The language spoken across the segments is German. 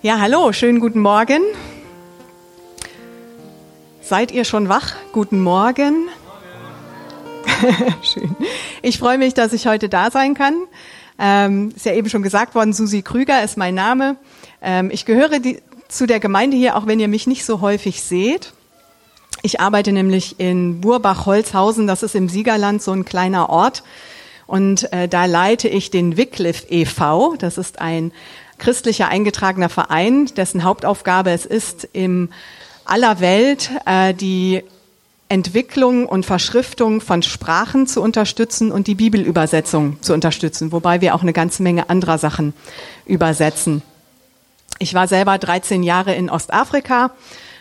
Ja, hallo, schönen guten Morgen. Seid ihr schon wach? Guten Morgen. Schön. Ich freue mich, dass ich heute da sein kann. Ähm, ist ja eben schon gesagt worden, Susi Krüger ist mein Name. Ähm, ich gehöre die, zu der Gemeinde hier, auch wenn ihr mich nicht so häufig seht. Ich arbeite nämlich in Burbach-Holzhausen, das ist im Siegerland so ein kleiner Ort. Und äh, da leite ich den Wycliffe e.V., das ist ein christlicher eingetragener Verein, dessen Hauptaufgabe es ist, im aller Welt äh, die Entwicklung und Verschriftung von Sprachen zu unterstützen und die Bibelübersetzung zu unterstützen, wobei wir auch eine ganze Menge anderer Sachen übersetzen. Ich war selber 13 Jahre in Ostafrika,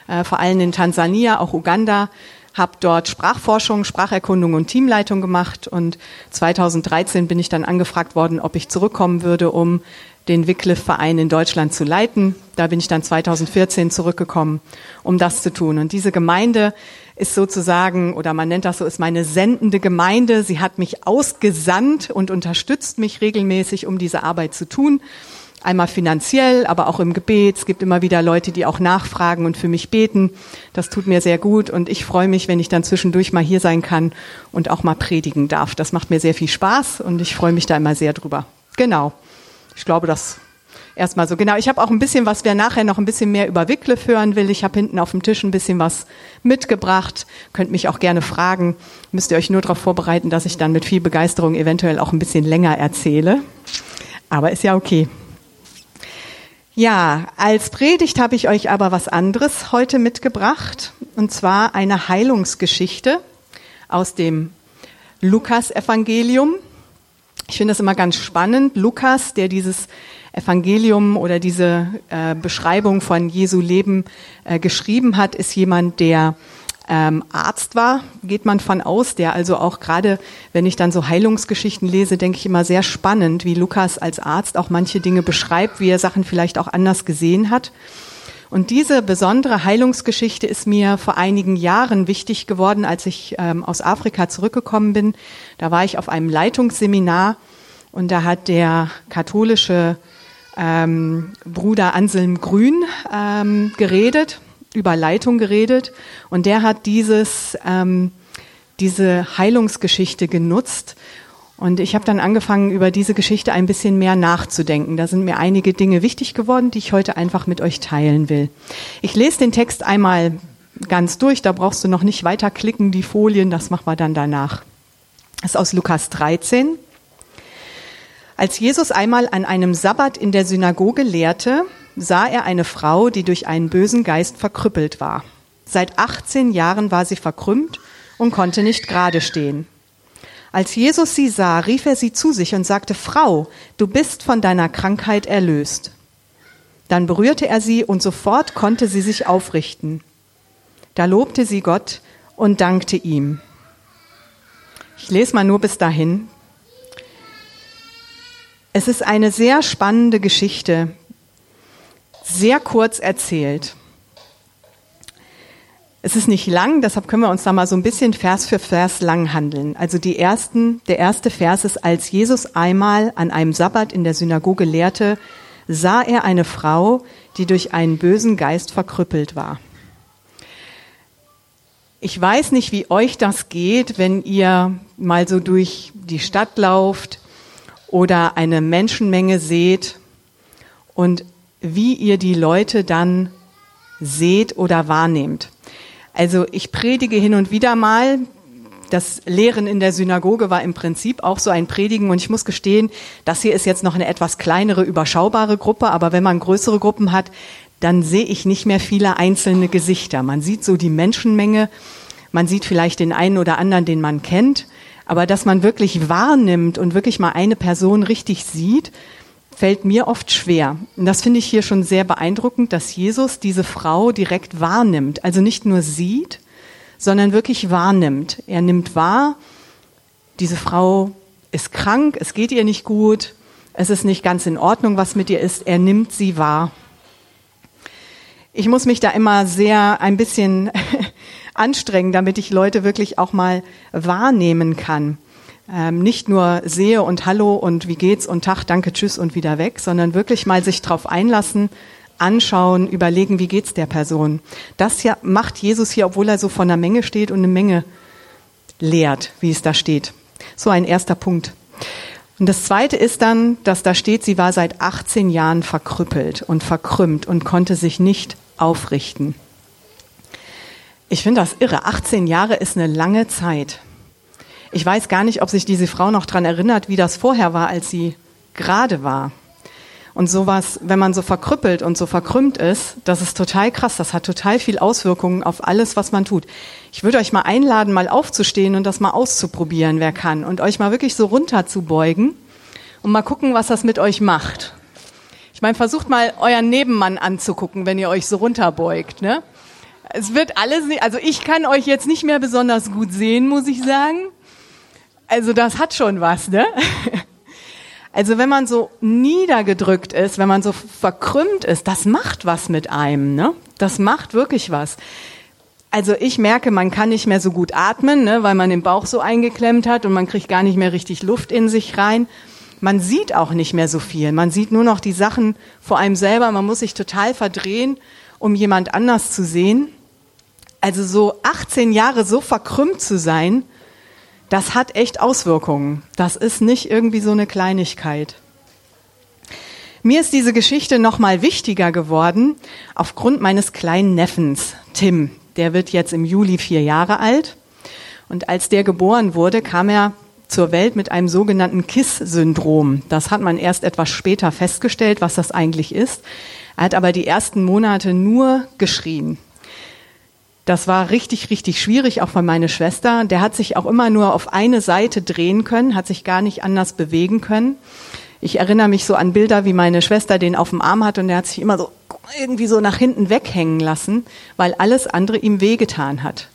äh, vor allem in Tansania, auch Uganda, habe dort Sprachforschung, Spracherkundung und Teamleitung gemacht und 2013 bin ich dann angefragt worden, ob ich zurückkommen würde, um den Wycliffe-Verein in Deutschland zu leiten. Da bin ich dann 2014 zurückgekommen, um das zu tun. Und diese Gemeinde ist sozusagen, oder man nennt das so, ist meine sendende Gemeinde. Sie hat mich ausgesandt und unterstützt mich regelmäßig, um diese Arbeit zu tun. Einmal finanziell, aber auch im Gebet. Es gibt immer wieder Leute, die auch nachfragen und für mich beten. Das tut mir sehr gut und ich freue mich, wenn ich dann zwischendurch mal hier sein kann und auch mal predigen darf. Das macht mir sehr viel Spaß und ich freue mich da immer sehr drüber. Genau. Ich glaube, das erstmal so. Genau, ich habe auch ein bisschen was, wer nachher noch ein bisschen mehr über Wycliffe hören will. Ich habe hinten auf dem Tisch ein bisschen was mitgebracht. Könnt mich auch gerne fragen. Müsst ihr euch nur darauf vorbereiten, dass ich dann mit viel Begeisterung eventuell auch ein bisschen länger erzähle. Aber ist ja okay. Ja, als Predigt habe ich euch aber was anderes heute mitgebracht. Und zwar eine Heilungsgeschichte aus dem Lukas-Evangelium. Ich finde das immer ganz spannend. Lukas, der dieses Evangelium oder diese äh, Beschreibung von Jesu Leben äh, geschrieben hat, ist jemand, der ähm, Arzt war, geht man von aus, der also auch gerade, wenn ich dann so Heilungsgeschichten lese, denke ich immer sehr spannend, wie Lukas als Arzt auch manche Dinge beschreibt, wie er Sachen vielleicht auch anders gesehen hat. Und diese besondere Heilungsgeschichte ist mir vor einigen Jahren wichtig geworden, als ich ähm, aus Afrika zurückgekommen bin. Da war ich auf einem Leitungsseminar und da hat der katholische ähm, Bruder Anselm Grün ähm, geredet, über Leitung geredet. Und der hat dieses, ähm, diese Heilungsgeschichte genutzt und ich habe dann angefangen, über diese Geschichte ein bisschen mehr nachzudenken. Da sind mir einige Dinge wichtig geworden, die ich heute einfach mit euch teilen will. Ich lese den Text einmal ganz durch, da brauchst du noch nicht weiter klicken, die Folien, das machen wir dann danach. Das ist aus Lukas 13. Als Jesus einmal an einem Sabbat in der Synagoge lehrte, sah er eine Frau, die durch einen bösen Geist verkrüppelt war. Seit 18 Jahren war sie verkrümmt und konnte nicht gerade stehen. Als Jesus sie sah, rief er sie zu sich und sagte, Frau, du bist von deiner Krankheit erlöst. Dann berührte er sie und sofort konnte sie sich aufrichten. Da lobte sie Gott und dankte ihm. Ich lese mal nur bis dahin. Es ist eine sehr spannende Geschichte, sehr kurz erzählt. Es ist nicht lang, deshalb können wir uns da mal so ein bisschen Vers für Vers lang handeln. Also die ersten, der erste Vers ist, als Jesus einmal an einem Sabbat in der Synagoge lehrte, sah er eine Frau, die durch einen bösen Geist verkrüppelt war. Ich weiß nicht, wie euch das geht, wenn ihr mal so durch die Stadt lauft oder eine Menschenmenge seht und wie ihr die Leute dann seht oder wahrnehmt. Also ich predige hin und wieder mal. Das Lehren in der Synagoge war im Prinzip auch so ein Predigen und ich muss gestehen, das hier ist jetzt noch eine etwas kleinere, überschaubare Gruppe, aber wenn man größere Gruppen hat, dann sehe ich nicht mehr viele einzelne Gesichter. Man sieht so die Menschenmenge, man sieht vielleicht den einen oder anderen, den man kennt, aber dass man wirklich wahrnimmt und wirklich mal eine Person richtig sieht, fällt mir oft schwer. Und das finde ich hier schon sehr beeindruckend, dass Jesus diese Frau direkt wahrnimmt. Also nicht nur sieht, sondern wirklich wahrnimmt. Er nimmt wahr, diese Frau ist krank, es geht ihr nicht gut, es ist nicht ganz in Ordnung, was mit ihr ist. Er nimmt sie wahr. Ich muss mich da immer sehr ein bisschen anstrengen, damit ich Leute wirklich auch mal wahrnehmen kann ähm, nicht nur sehe und Hallo und wie geht's und Tag, danke, tschüss und wieder weg, sondern wirklich mal sich drauf einlassen, anschauen, überlegen, wie geht's der Person. Das ja macht Jesus hier, obwohl er so von der Menge steht und eine Menge lehrt, wie es da steht. So ein erster Punkt. Und das zweite ist dann, dass da steht, sie war seit 18 Jahren verkrüppelt und verkrümmt und konnte sich nicht aufrichten. Ich finde das irre. 18 Jahre ist eine lange Zeit. Ich weiß gar nicht, ob sich diese Frau noch dran erinnert, wie das vorher war, als sie gerade war. Und sowas, wenn man so verkrüppelt und so verkrümmt ist, das ist total krass. Das hat total viel Auswirkungen auf alles, was man tut. Ich würde euch mal einladen, mal aufzustehen und das mal auszuprobieren, wer kann. Und euch mal wirklich so runterzubeugen und mal gucken, was das mit euch macht. Ich meine, versucht mal euren Nebenmann anzugucken, wenn ihr euch so runterbeugt. Ne? Es wird alles, also ich kann euch jetzt nicht mehr besonders gut sehen, muss ich sagen. Also das hat schon was, ne? Also wenn man so niedergedrückt ist, wenn man so verkrümmt ist, das macht was mit einem, ne? Das macht wirklich was. Also ich merke, man kann nicht mehr so gut atmen, ne, weil man den Bauch so eingeklemmt hat und man kriegt gar nicht mehr richtig Luft in sich rein. Man sieht auch nicht mehr so viel. Man sieht nur noch die Sachen vor einem selber. Man muss sich total verdrehen, um jemand anders zu sehen. Also so 18 Jahre so verkrümmt zu sein, das hat echt Auswirkungen. Das ist nicht irgendwie so eine Kleinigkeit. Mir ist diese Geschichte noch mal wichtiger geworden aufgrund meines kleinen Neffens Tim. Der wird jetzt im Juli vier Jahre alt. Und als der geboren wurde, kam er zur Welt mit einem sogenannten KISS-Syndrom. Das hat man erst etwas später festgestellt, was das eigentlich ist. Er hat aber die ersten Monate nur geschrien. Das war richtig, richtig schwierig, auch für meine Schwester. Der hat sich auch immer nur auf eine Seite drehen können, hat sich gar nicht anders bewegen können. Ich erinnere mich so an Bilder, wie meine Schwester den auf dem Arm hat und der hat sich immer so irgendwie so nach hinten weghängen lassen, weil alles andere ihm wehgetan hat.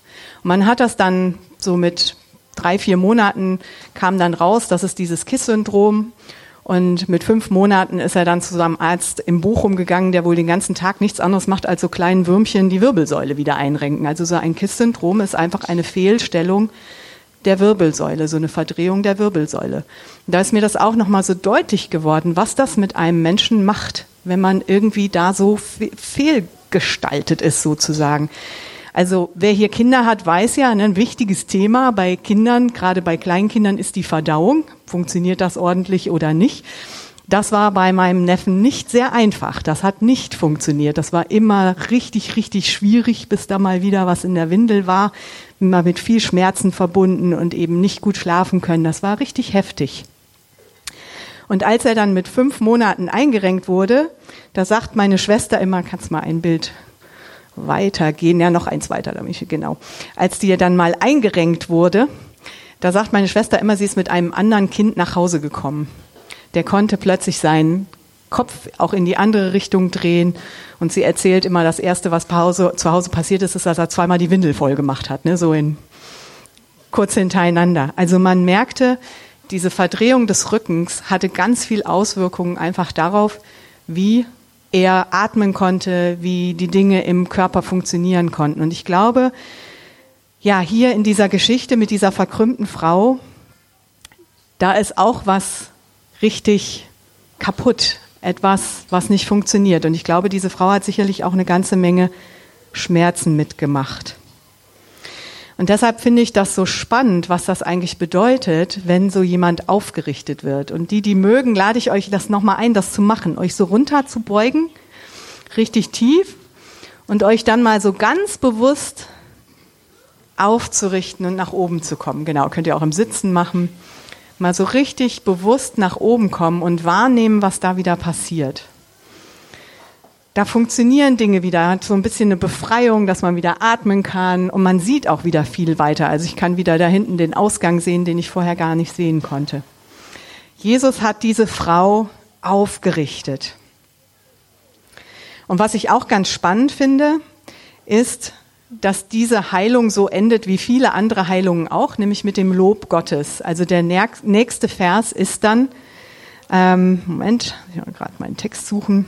Und man hat das dann so mit drei, vier Monaten kam dann raus, das ist dieses KISS-Syndrom. Und mit fünf Monaten ist er dann zu seinem Arzt im Bochum gegangen, der wohl den ganzen Tag nichts anderes macht, als so kleinen Würmchen die Wirbelsäule wieder einrenken. Also so ein KISS-Syndrom ist einfach eine Fehlstellung der Wirbelsäule, so eine Verdrehung der Wirbelsäule. Und da ist mir das auch nochmal so deutlich geworden, was das mit einem Menschen macht, wenn man irgendwie da so fehlgestaltet ist sozusagen. Also wer hier Kinder hat, weiß ja, ne, ein wichtiges Thema bei Kindern, gerade bei Kleinkindern, ist die Verdauung. Funktioniert das ordentlich oder nicht? Das war bei meinem Neffen nicht sehr einfach. Das hat nicht funktioniert. Das war immer richtig, richtig schwierig, bis da mal wieder was in der Windel war. Immer mit viel Schmerzen verbunden und eben nicht gut schlafen können. Das war richtig heftig. Und als er dann mit fünf Monaten eingerenkt wurde, da sagt meine Schwester immer, kannst mal ein Bild weitergehen, ja noch eins weiter, genau. Als die dann mal eingerenkt wurde, da sagt meine Schwester immer, sie ist mit einem anderen Kind nach Hause gekommen. Der konnte plötzlich seinen Kopf auch in die andere Richtung drehen und sie erzählt immer, das erste, was zu Hause passiert ist, ist, dass er zweimal die Windel voll gemacht hat, ne, so in kurz hintereinander. Also man merkte, diese Verdrehung des Rückens hatte ganz viel Auswirkungen einfach darauf, wie er atmen konnte, wie die Dinge im Körper funktionieren konnten. Und ich glaube, ja, hier in dieser Geschichte mit dieser verkrümmten Frau, da ist auch was richtig kaputt, etwas, was nicht funktioniert. Und ich glaube, diese Frau hat sicherlich auch eine ganze Menge Schmerzen mitgemacht. Und deshalb finde ich das so spannend, was das eigentlich bedeutet, wenn so jemand aufgerichtet wird. Und die, die mögen, lade ich euch das nochmal ein, das zu machen, euch so runter zu beugen, richtig tief und euch dann mal so ganz bewusst aufzurichten und nach oben zu kommen. Genau, könnt ihr auch im Sitzen machen. Mal so richtig bewusst nach oben kommen und wahrnehmen, was da wieder passiert da funktionieren Dinge wieder, hat so ein bisschen eine Befreiung, dass man wieder atmen kann und man sieht auch wieder viel weiter. Also ich kann wieder da hinten den Ausgang sehen, den ich vorher gar nicht sehen konnte. Jesus hat diese Frau aufgerichtet. Und was ich auch ganz spannend finde, ist, dass diese Heilung so endet wie viele andere Heilungen auch, nämlich mit dem Lob Gottes. Also der nächste Vers ist dann, ähm, Moment, ich will gerade meinen Text suchen.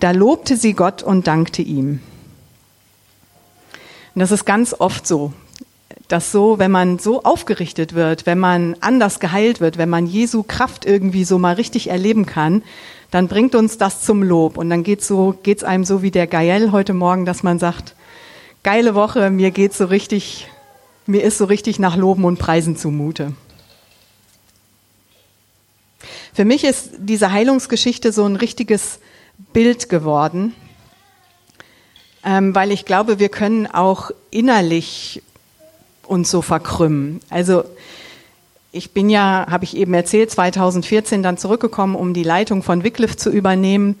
Da lobte sie Gott und dankte ihm. Und das ist ganz oft so. dass so, wenn man so aufgerichtet wird, wenn man anders geheilt wird, wenn man Jesu Kraft irgendwie so mal richtig erleben kann, dann bringt uns das zum Lob. Und dann geht's so, geht's einem so wie der Gael heute Morgen, dass man sagt, geile Woche, mir geht's so richtig, mir ist so richtig nach Loben und Preisen zumute. Für mich ist diese Heilungsgeschichte so ein richtiges Bild geworden, ähm, weil ich glaube, wir können auch innerlich uns so verkrümmen. Also ich bin ja, habe ich eben erzählt, 2014 dann zurückgekommen, um die Leitung von Wycliffe zu übernehmen.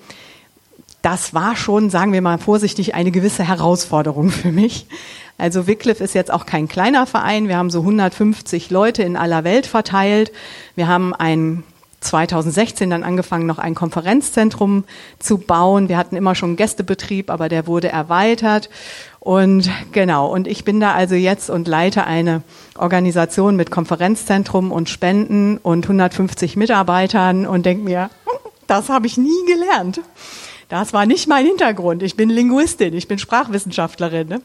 Das war schon, sagen wir mal vorsichtig, eine gewisse Herausforderung für mich. Also Wycliffe ist jetzt auch kein kleiner Verein. Wir haben so 150 Leute in aller Welt verteilt. Wir haben ein 2016 dann angefangen, noch ein Konferenzzentrum zu bauen. Wir hatten immer schon Gästebetrieb, aber der wurde erweitert. Und genau, und ich bin da also jetzt und leite eine Organisation mit Konferenzzentrum und Spenden und 150 Mitarbeitern und denke mir, das habe ich nie gelernt. Das war nicht mein Hintergrund. Ich bin Linguistin, ich bin Sprachwissenschaftlerin. Ne?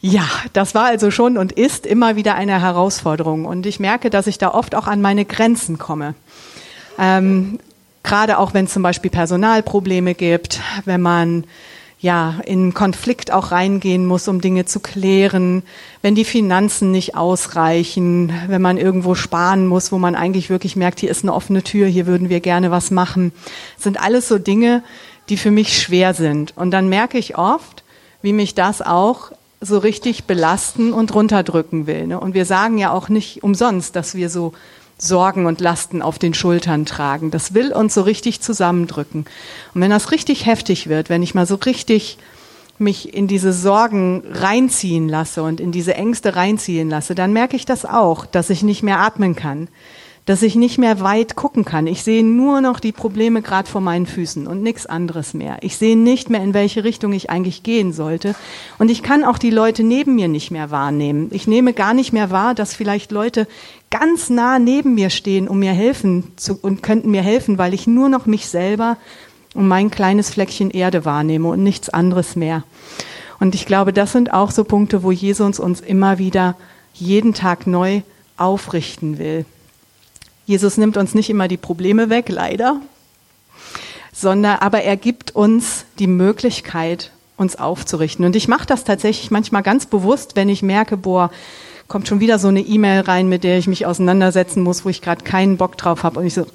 Ja, das war also schon und ist immer wieder eine Herausforderung. Und ich merke, dass ich da oft auch an meine Grenzen komme. Ähm, Gerade auch wenn es zum Beispiel Personalprobleme gibt, wenn man ja, in Konflikt auch reingehen muss, um Dinge zu klären, wenn die Finanzen nicht ausreichen, wenn man irgendwo sparen muss, wo man eigentlich wirklich merkt, hier ist eine offene Tür, hier würden wir gerne was machen. Das sind alles so Dinge, die für mich schwer sind. Und dann merke ich oft, wie mich das auch so richtig belasten und runterdrücken will. Ne? Und wir sagen ja auch nicht umsonst, dass wir so Sorgen und Lasten auf den Schultern tragen. Das will uns so richtig zusammendrücken. Und wenn das richtig heftig wird, wenn ich mal so richtig mich in diese Sorgen reinziehen lasse und in diese Ängste reinziehen lasse, dann merke ich das auch, dass ich nicht mehr atmen kann, dass ich nicht mehr weit gucken kann. Ich sehe nur noch die Probleme gerade vor meinen Füßen und nichts anderes mehr. Ich sehe nicht mehr, in welche Richtung ich eigentlich gehen sollte. Und ich kann auch die Leute neben mir nicht mehr wahrnehmen. Ich nehme gar nicht mehr wahr, dass vielleicht Leute ganz nah neben mir stehen, um mir helfen zu, und könnten mir helfen, weil ich nur noch mich selber und mein kleines Fleckchen Erde wahrnehme und nichts anderes mehr. Und ich glaube, das sind auch so Punkte, wo Jesus uns immer wieder jeden Tag neu aufrichten will. Jesus nimmt uns nicht immer die Probleme weg, leider, sondern aber er gibt uns die Möglichkeit, uns aufzurichten. Und ich mache das tatsächlich manchmal ganz bewusst, wenn ich merke, boah, kommt schon wieder so eine E-Mail rein, mit der ich mich auseinandersetzen muss, wo ich gerade keinen Bock drauf habe. Und ich so,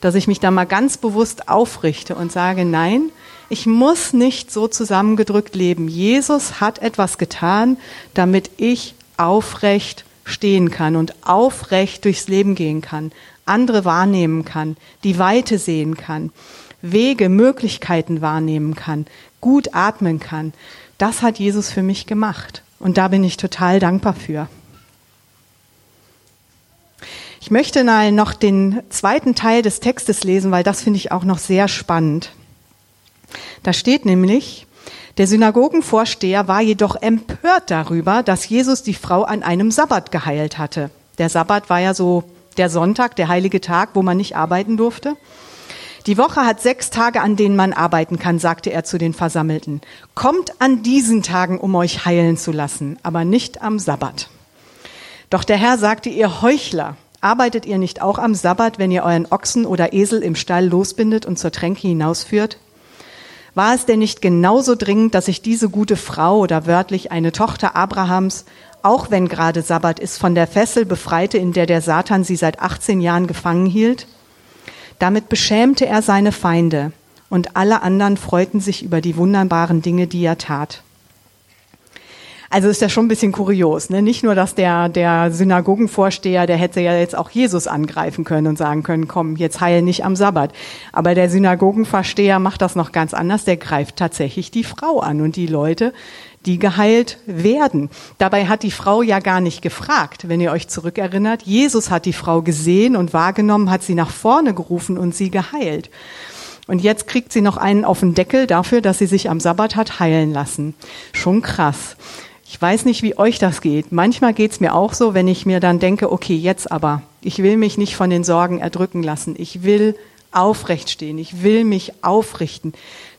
dass ich mich da mal ganz bewusst aufrichte und sage, nein, ich muss nicht so zusammengedrückt leben. Jesus hat etwas getan, damit ich aufrecht stehen kann und aufrecht durchs Leben gehen kann, andere wahrnehmen kann, die Weite sehen kann, Wege, Möglichkeiten wahrnehmen kann, gut atmen kann. Das hat Jesus für mich gemacht. Und da bin ich total dankbar für. Ich möchte noch den zweiten Teil des Textes lesen, weil das finde ich auch noch sehr spannend. Da steht nämlich, der Synagogenvorsteher war jedoch empört darüber, dass Jesus die Frau an einem Sabbat geheilt hatte. Der Sabbat war ja so der Sonntag, der heilige Tag, wo man nicht arbeiten durfte. Die Woche hat sechs Tage, an denen man arbeiten kann, sagte er zu den Versammelten. Kommt an diesen Tagen, um euch heilen zu lassen, aber nicht am Sabbat. Doch der Herr sagte, ihr Heuchler, arbeitet ihr nicht auch am Sabbat, wenn ihr euren Ochsen oder Esel im Stall losbindet und zur Tränke hinausführt? War es denn nicht genauso dringend, dass ich diese gute Frau oder wörtlich eine Tochter Abrahams, auch wenn gerade Sabbat ist, von der Fessel befreite, in der der Satan sie seit 18 Jahren gefangen hielt? Damit beschämte er seine Feinde und alle anderen freuten sich über die wunderbaren Dinge, die er tat. Also ist ja schon ein bisschen kurios. Ne? Nicht nur, dass der, der Synagogenvorsteher, der hätte ja jetzt auch Jesus angreifen können und sagen können, komm, jetzt heil nicht am Sabbat. Aber der Synagogenvorsteher macht das noch ganz anders. Der greift tatsächlich die Frau an und die Leute, die geheilt werden. Dabei hat die Frau ja gar nicht gefragt, wenn ihr euch zurückerinnert. Jesus hat die Frau gesehen und wahrgenommen, hat sie nach vorne gerufen und sie geheilt. Und jetzt kriegt sie noch einen auf den Deckel dafür, dass sie sich am Sabbat hat heilen lassen. Schon krass. Ich weiß nicht, wie euch das geht. Manchmal geht es mir auch so, wenn ich mir dann denke, okay, jetzt aber, ich will mich nicht von den Sorgen erdrücken lassen. Ich will aufrecht stehen. Ich will mich aufrichten.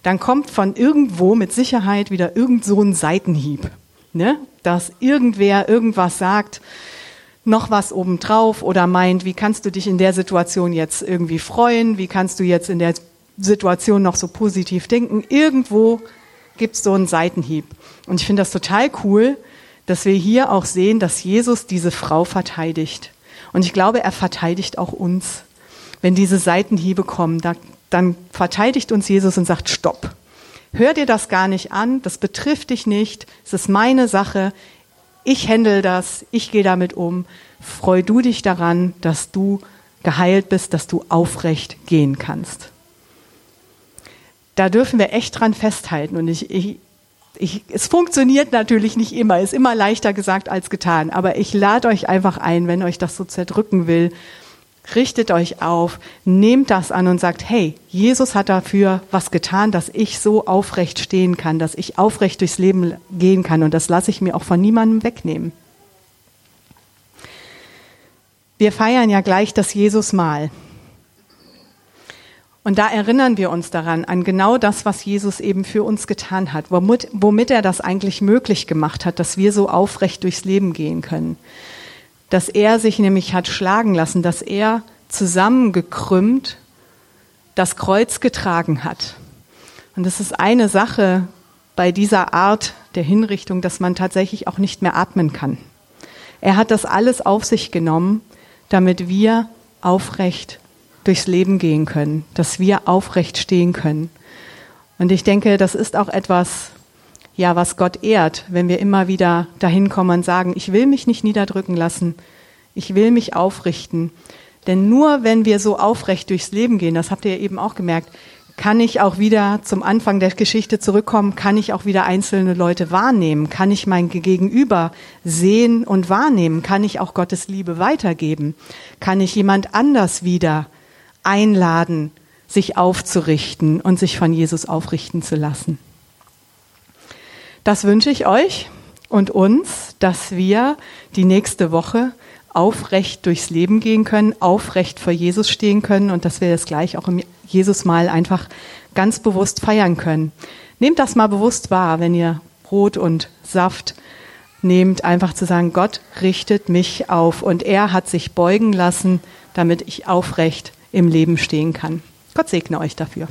Dann kommt von irgendwo mit Sicherheit wieder irgend so ein Seitenhieb. Ne? dass irgendwer irgendwas sagt, noch was obendrauf oder meint, wie kannst du dich in der Situation jetzt irgendwie freuen, wie kannst du jetzt in der Situation noch so positiv denken. Irgendwo gibt es so einen Seitenhieb. Und ich finde das total cool, dass wir hier auch sehen, dass Jesus diese Frau verteidigt. Und ich glaube, er verteidigt auch uns. Wenn diese Seitenhiebe kommen, da, dann verteidigt uns Jesus und sagt, stopp. Hör dir das gar nicht an, das betrifft dich nicht, es ist meine Sache, ich handle das, ich gehe damit um. Freu du dich daran, dass du geheilt bist, dass du aufrecht gehen kannst. Da dürfen wir echt dran festhalten. Und ich, ich, ich, es funktioniert natürlich nicht immer, ist immer leichter gesagt als getan. Aber ich lade euch einfach ein, wenn euch das so zerdrücken will, richtet euch auf, nehmt das an und sagt, hey, Jesus hat dafür was getan, dass ich so aufrecht stehen kann, dass ich aufrecht durchs Leben gehen kann und das lasse ich mir auch von niemandem wegnehmen. Wir feiern ja gleich das Jesusmahl. Und da erinnern wir uns daran, an genau das, was Jesus eben für uns getan hat, womit, womit er das eigentlich möglich gemacht hat, dass wir so aufrecht durchs Leben gehen können dass er sich nämlich hat schlagen lassen, dass er zusammengekrümmt das Kreuz getragen hat. Und das ist eine Sache bei dieser Art der Hinrichtung, dass man tatsächlich auch nicht mehr atmen kann. Er hat das alles auf sich genommen, damit wir aufrecht durchs Leben gehen können, dass wir aufrecht stehen können. Und ich denke, das ist auch etwas, ja, was Gott ehrt, wenn wir immer wieder dahin kommen und sagen, ich will mich nicht niederdrücken lassen, ich will mich aufrichten. Denn nur wenn wir so aufrecht durchs Leben gehen, das habt ihr eben auch gemerkt, kann ich auch wieder zum Anfang der Geschichte zurückkommen, kann ich auch wieder einzelne Leute wahrnehmen, kann ich mein Gegenüber sehen und wahrnehmen, kann ich auch Gottes Liebe weitergeben, kann ich jemand anders wieder einladen, sich aufzurichten und sich von Jesus aufrichten zu lassen. Das wünsche ich euch und uns, dass wir die nächste Woche aufrecht durchs Leben gehen können, aufrecht vor Jesus stehen können und dass wir das gleich auch im Jesus mal einfach ganz bewusst feiern können. Nehmt das mal bewusst wahr, wenn ihr Brot und Saft nehmt, einfach zu sagen, Gott richtet mich auf und er hat sich beugen lassen, damit ich aufrecht im Leben stehen kann. Gott segne euch dafür.